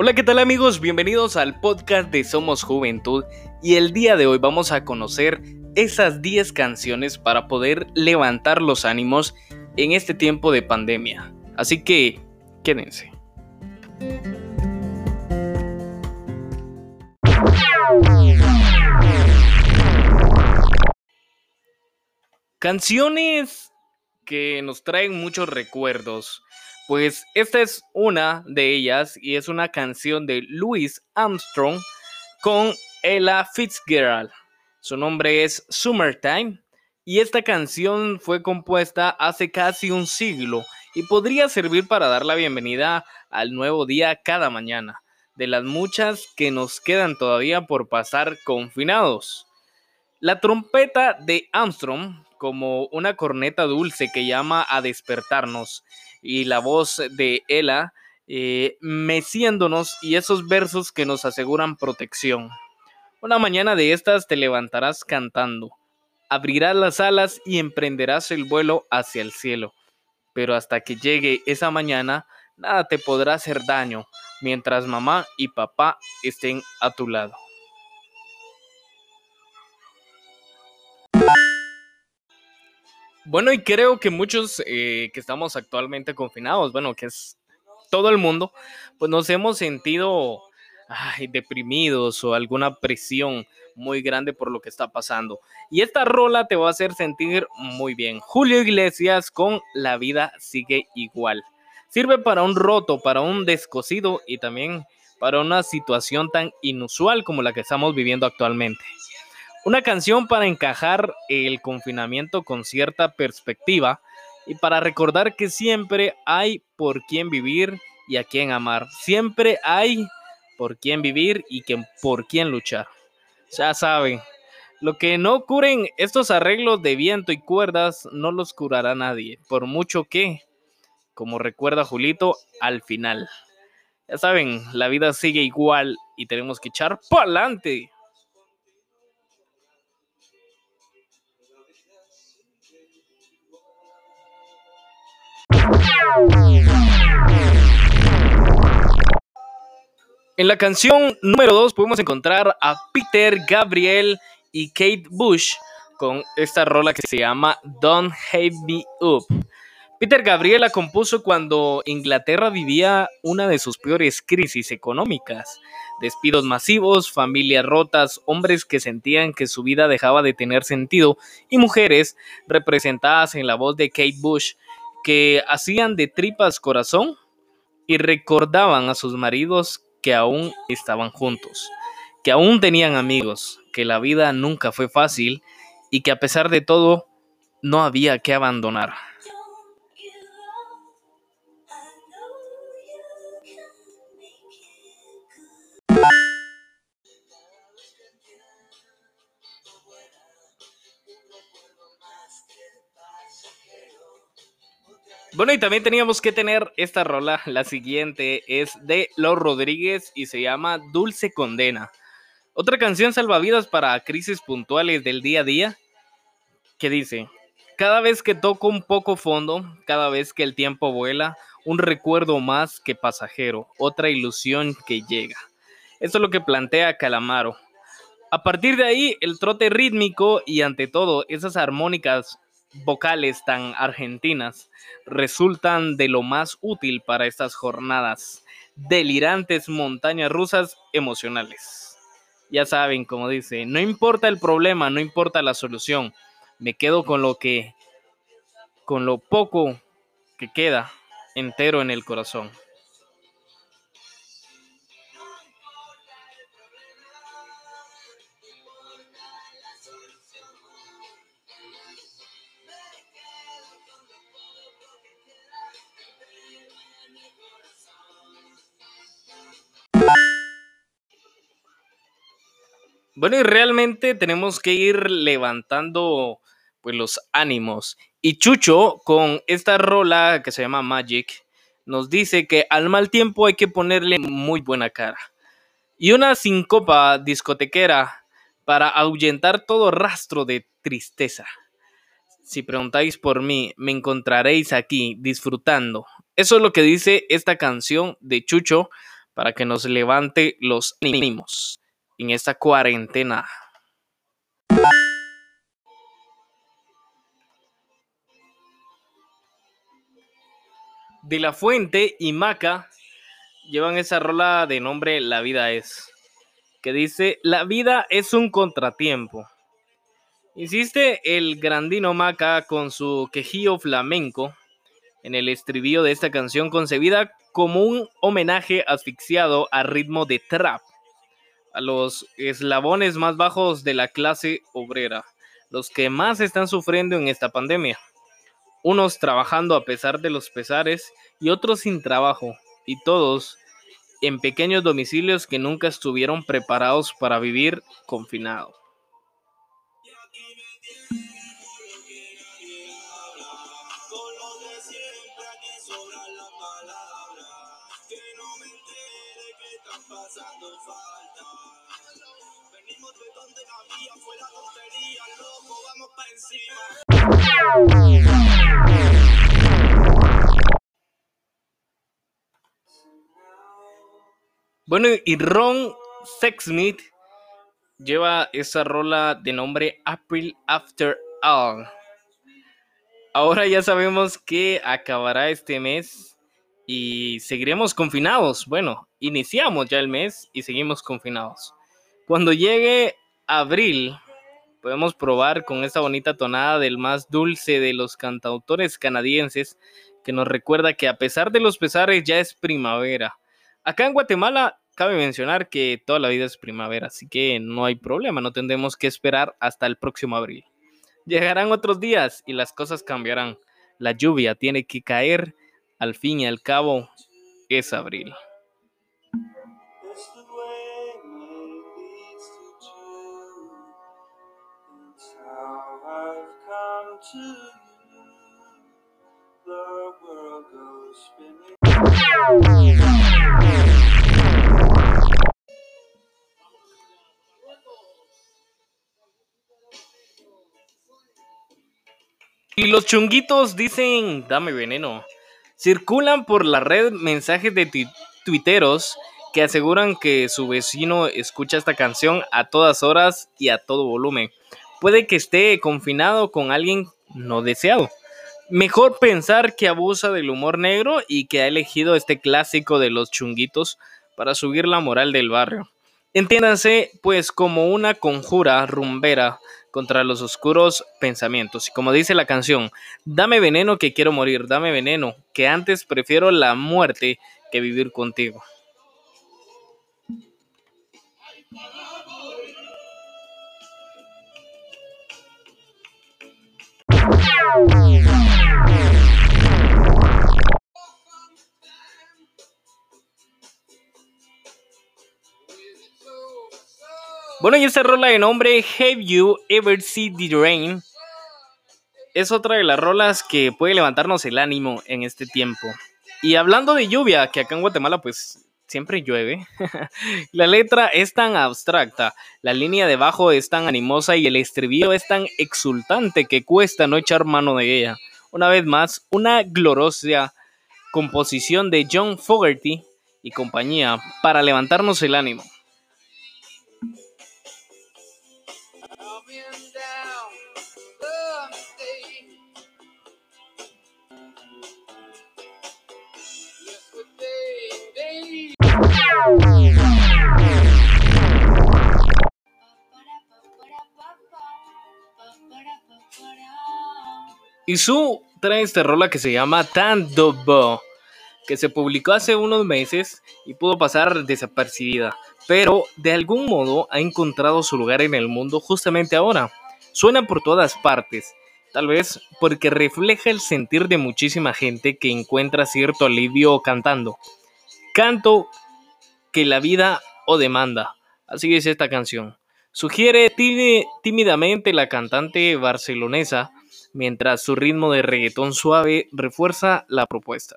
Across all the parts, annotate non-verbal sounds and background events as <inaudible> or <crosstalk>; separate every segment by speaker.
Speaker 1: Hola, ¿qué tal amigos? Bienvenidos al podcast de Somos Juventud y el día de hoy vamos a conocer esas 10 canciones para poder levantar los ánimos en este tiempo de pandemia. Así que, quédense. Canciones que nos traen muchos recuerdos. Pues esta es una de ellas y es una canción de Louis Armstrong con Ella Fitzgerald. Su nombre es Summertime y esta canción fue compuesta hace casi un siglo y podría servir para dar la bienvenida al nuevo día cada mañana, de las muchas que nos quedan todavía por pasar confinados. La trompeta de Armstrong, como una corneta dulce que llama a despertarnos, y la voz de Ella eh, meciéndonos y esos versos que nos aseguran protección. Una mañana de estas te levantarás cantando, abrirás las alas y emprenderás el vuelo hacia el cielo. Pero hasta que llegue esa mañana, nada te podrá hacer daño mientras mamá y papá estén a tu lado. Bueno, y creo que muchos eh, que estamos actualmente confinados, bueno, que es todo el mundo, pues nos hemos sentido deprimidos o alguna presión muy grande por lo que está pasando. Y esta rola te va a hacer sentir muy bien. Julio Iglesias con La vida sigue igual. Sirve para un roto, para un descosido y también para una situación tan inusual como la que estamos viviendo actualmente. Una canción para encajar el confinamiento con cierta perspectiva y para recordar que siempre hay por quién vivir y a quién amar. Siempre hay por quién vivir y que, por quién luchar. Ya saben, lo que no curen estos arreglos de viento y cuerdas no los curará nadie, por mucho que, como recuerda Julito, al final. Ya saben, la vida sigue igual y tenemos que echar para En la canción número 2 podemos encontrar a Peter Gabriel y Kate Bush con esta rola que se llama Don't Hate Me Up. Peter Gabriel la compuso cuando Inglaterra vivía una de sus peores crisis económicas. Despidos masivos, familias rotas, hombres que sentían que su vida dejaba de tener sentido y mujeres representadas en la voz de Kate Bush que hacían de tripas corazón y recordaban a sus maridos que aún estaban juntos, que aún tenían amigos, que la vida nunca fue fácil y que a pesar de todo no había que abandonar. Bueno, y también teníamos que tener esta rola. La siguiente es de Los Rodríguez y se llama Dulce Condena. Otra canción salvavidas para crisis puntuales del día a día que dice, cada vez que toco un poco fondo, cada vez que el tiempo vuela, un recuerdo más que pasajero, otra ilusión que llega. Eso es lo que plantea Calamaro. A partir de ahí, el trote rítmico y ante todo esas armónicas vocales tan argentinas resultan de lo más útil para estas jornadas delirantes montañas rusas emocionales. Ya saben, como dice, no importa el problema, no importa la solución, me quedo con lo que, con lo poco que queda entero en el corazón. Bueno, y realmente tenemos que ir levantando pues los ánimos. Y Chucho, con esta rola que se llama Magic, nos dice que al mal tiempo hay que ponerle muy buena cara. Y una sincopa discotequera para ahuyentar todo rastro de tristeza. Si preguntáis por mí, me encontraréis aquí disfrutando. Eso es lo que dice esta canción de Chucho para que nos levante los ánimos en esta cuarentena. De la Fuente y Maca llevan esa rola de nombre La vida es, que dice, la vida es un contratiempo. Insiste el grandino Maca con su quejío flamenco en el estribillo de esta canción concebida como un homenaje asfixiado a ritmo de trap a los eslabones más bajos de la clase obrera, los que más están sufriendo en esta pandemia. Unos trabajando a pesar de los pesares y otros sin trabajo, y todos en pequeños domicilios que nunca estuvieron preparados para vivir confinados. Bueno, y Ron Sexsmith lleva esa rola de nombre April After All. Ahora ya sabemos que acabará este mes y seguiremos confinados. Bueno, iniciamos ya el mes y seguimos confinados. Cuando llegue abril, podemos probar con esta bonita tonada del más dulce de los cantautores canadienses que nos recuerda que a pesar de los pesares ya es primavera. Acá en Guatemala cabe mencionar que toda la vida es primavera, así que no hay problema, no tendremos que esperar hasta el próximo abril. Llegarán otros días y las cosas cambiarán. La lluvia tiene que caer, al fin y al cabo es abril. Y los chunguitos dicen, dame veneno. Circulan por la red mensajes de tuiteros que aseguran que su vecino escucha esta canción a todas horas y a todo volumen. Puede que esté confinado con alguien no deseado. Mejor pensar que abusa del humor negro y que ha elegido este clásico de los chunguitos para subir la moral del barrio. Entiéndanse, pues, como una conjura rumbera contra los oscuros pensamientos. Y como dice la canción, dame veneno que quiero morir, dame veneno, que antes prefiero la muerte que vivir contigo. Bueno, y esta rola de nombre Have You Ever Seen the Rain es otra de las rolas que puede levantarnos el ánimo en este tiempo. Y hablando de lluvia, que acá en Guatemala pues siempre llueve, <laughs> la letra es tan abstracta, la línea de bajo es tan animosa y el estribillo es tan exultante que cuesta no echar mano de ella. Una vez más, una gloriosa composición de John Fogerty y compañía para levantarnos el ánimo. Y su trae esta rola que se llama Tandobo, que se publicó hace unos meses y pudo pasar desapercibida, pero de algún modo ha encontrado su lugar en el mundo justamente ahora. Suena por todas partes, tal vez porque refleja el sentir de muchísima gente que encuentra cierto alivio cantando. Canto que la vida o demanda, así es esta canción. Sugiere tímidamente la cantante barcelonesa mientras su ritmo de reggaetón suave refuerza la propuesta.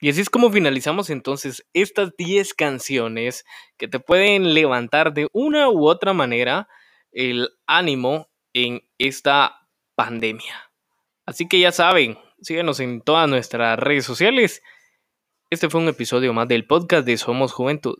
Speaker 1: Y así es como finalizamos entonces estas 10 canciones que te pueden levantar de una u otra manera el ánimo en esta pandemia. Así que ya saben, síguenos en todas nuestras redes sociales. Este fue un episodio más del podcast de Somos Juventud.